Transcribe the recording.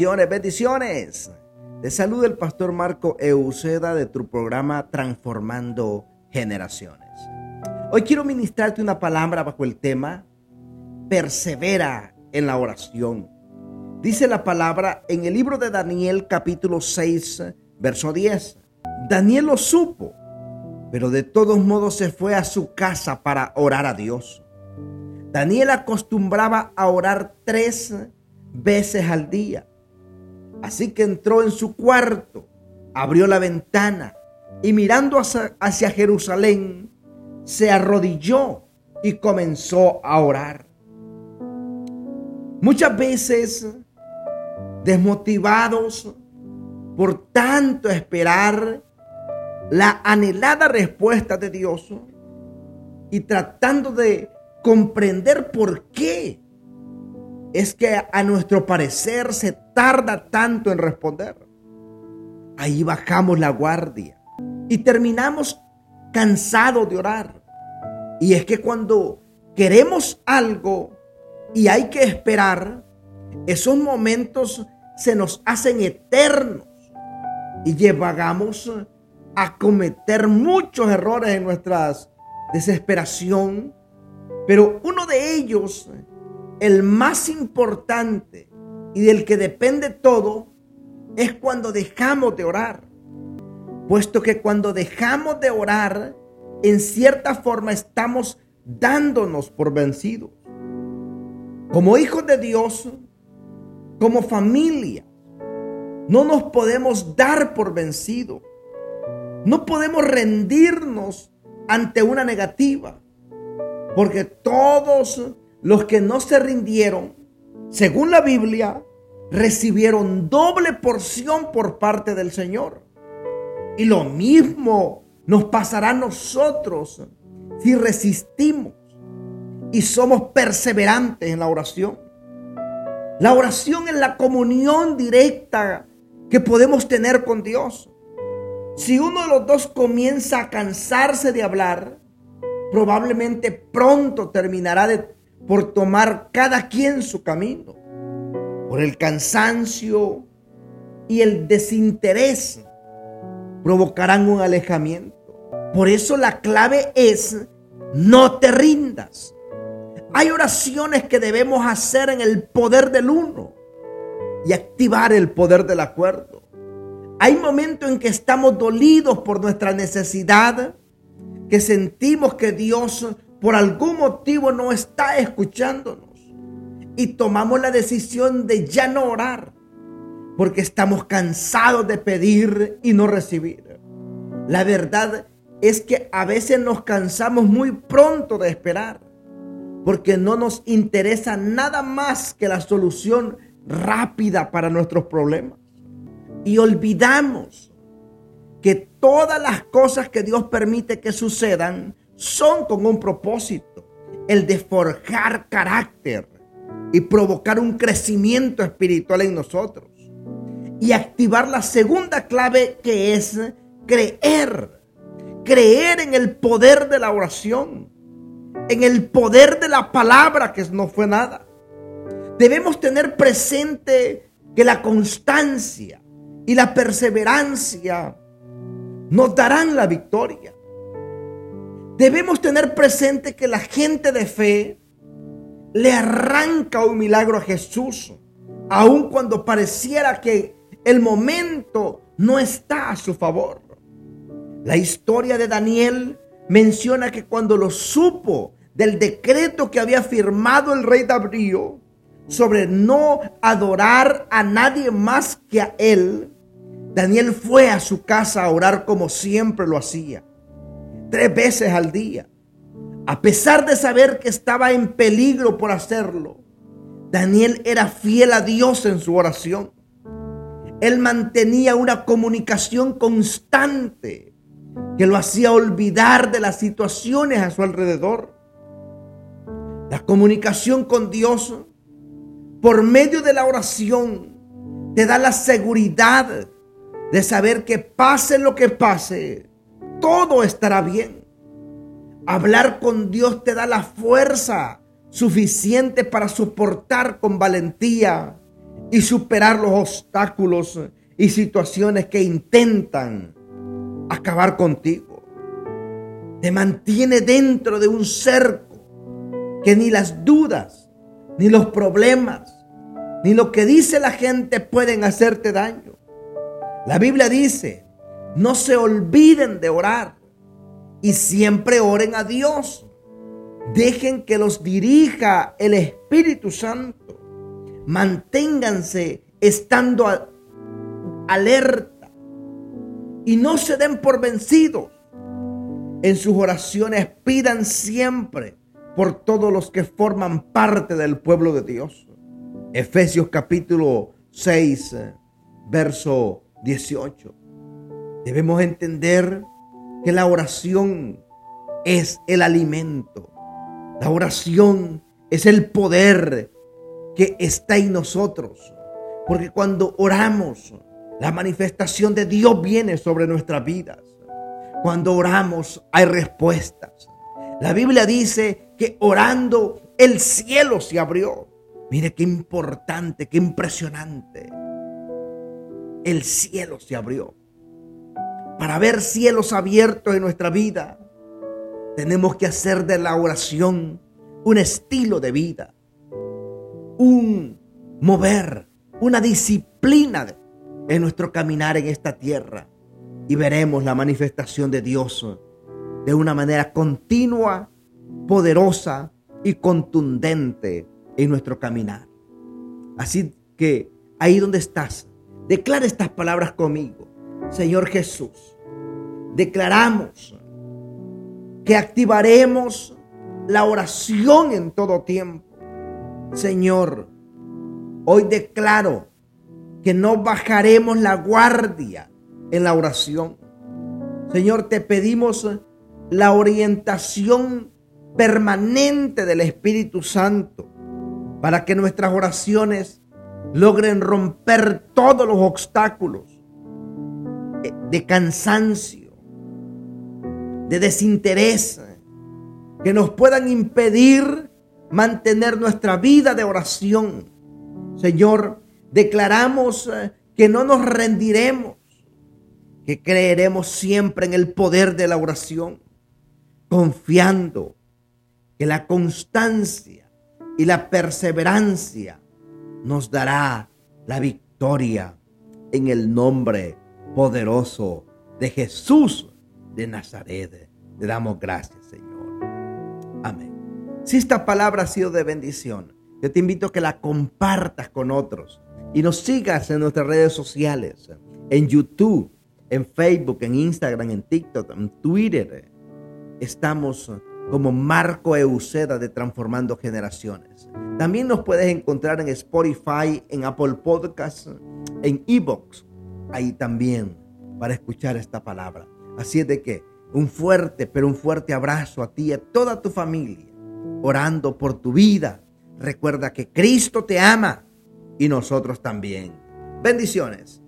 Bendiciones, bendiciones. Te saluda el pastor Marco Euseda de tu programa Transformando Generaciones. Hoy quiero ministrarte una palabra bajo el tema Persevera en la oración. Dice la palabra en el libro de Daniel capítulo 6, verso 10. Daniel lo supo, pero de todos modos se fue a su casa para orar a Dios. Daniel acostumbraba a orar tres veces al día. Así que entró en su cuarto, abrió la ventana y mirando hacia, Jerusalén, se arrodilló y comenzó a orar. Muchas veces, desmotivados por tanto esperar la anhelada respuesta de Dios y tratando de comprender por qué es que a nuestro parecer se tarda tanto en responder. Ahí bajamos la guardia y terminamos cansados de orar. Y es que cuando queremos algo y hay que esperar, esos momentos se nos hacen eternos y llevamos a cometer muchos errores en nuestra desesperación. Pero uno de ellos el más importante y del que depende todo es cuando dejamos de orar. Puesto que cuando dejamos de orar, en cierta forma estamos dándonos por vencidos. Como hijos de Dios, como familia, no nos podemos dar por vencidos. No podemos rendirnos ante una negativa. Porque todos los que no se rindieron, según la Biblia, recibieron doble porción por parte del Señor. Y lo mismo nos pasará a nosotros si resistimos y somos perseverantes en la oración. La oración es la comunión directa que podemos tener con Dios. Si uno de los dos comienza a cansarse de hablar, probablemente pronto terminará de por tomar cada quien su camino, por el cansancio y el desinterés provocarán un alejamiento. Por eso la clave es no te rindas. Hay oraciones que debemos hacer en el poder del uno y activar el poder del acuerdo. Hay momentos en que estamos dolidos por nuestra necesidad, que sentimos que Dios por algún motivo no está escuchándonos y tomamos la decisión de ya no orar porque estamos cansados de pedir y no recibir. La verdad es que a veces nos cansamos muy pronto de esperar porque no nos interesa nada más que la solución rápida para nuestros problemas. Y olvidamos que todas las cosas que Dios permite que sucedan son con un propósito, el de forjar carácter y provocar un crecimiento espiritual en nosotros. Y activar la segunda clave que es creer. Creer en el poder de la oración, en el poder de la palabra que no fue nada. Debemos tener presente que la constancia y la perseverancia nos darán la victoria. Debemos tener presente que la gente de fe le arranca un milagro a Jesús, aun cuando pareciera que el momento no está a su favor. La historia de Daniel menciona que cuando lo supo del decreto que había firmado el rey Darío sobre no adorar a nadie más que a él, Daniel fue a su casa a orar como siempre lo hacía tres veces al día. A pesar de saber que estaba en peligro por hacerlo, Daniel era fiel a Dios en su oración. Él mantenía una comunicación constante que lo hacía olvidar de las situaciones a su alrededor. La comunicación con Dios por medio de la oración te da la seguridad de saber que pase lo que pase, todo estará bien. Hablar con Dios te da la fuerza suficiente para soportar con valentía y superar los obstáculos y situaciones que intentan acabar contigo. Te mantiene dentro de un cerco que ni las dudas, ni los problemas, ni lo que dice la gente pueden hacerte daño. La Biblia dice, no se olviden de orar y siempre oren a Dios. Dejen que los dirija el Espíritu Santo. Manténganse estando alerta y no se den por vencidos. En sus oraciones pidan siempre por todos los que forman parte del pueblo de Dios. Efesios capítulo 6, verso 18. Debemos entender que la oración es el alimento. La oración es el poder que está en nosotros. Porque cuando oramos, la manifestación de Dios viene sobre nuestras vidas. Cuando oramos hay respuestas. La Biblia dice que orando el cielo se abrió. Mire qué importante, qué impresionante. El cielo se abrió. Para ver cielos abiertos en nuestra vida, tenemos que hacer de la oración un estilo de vida, un mover, una disciplina en nuestro caminar en esta tierra. Y veremos la manifestación de Dios de una manera continua, poderosa y contundente en nuestro caminar. Así que ahí donde estás, declara estas palabras conmigo. Señor Jesús, declaramos que activaremos la oración en todo tiempo. Señor, hoy declaro que no bajaremos la guardia en la oración. Señor, te pedimos la orientación permanente del Espíritu Santo para que nuestras oraciones logren romper todos los obstáculos de cansancio, de desinterés, que nos puedan impedir mantener nuestra vida de oración. Señor, declaramos eh, que no nos rendiremos, que creeremos siempre en el poder de la oración, confiando que la constancia y la perseverancia nos dará la victoria en el nombre poderoso de Jesús de Nazaret. Le damos gracias, Señor. Amén. Si esta palabra ha sido de bendición, yo te invito a que la compartas con otros y nos sigas en nuestras redes sociales, en YouTube, en Facebook, en Instagram, en TikTok, en Twitter. Estamos como Marco Euseda de Transformando Generaciones. También nos puedes encontrar en Spotify, en Apple Podcasts, en Evox ahí también para escuchar esta palabra. Así es de que un fuerte, pero un fuerte abrazo a ti y a toda tu familia, orando por tu vida. Recuerda que Cristo te ama y nosotros también. Bendiciones.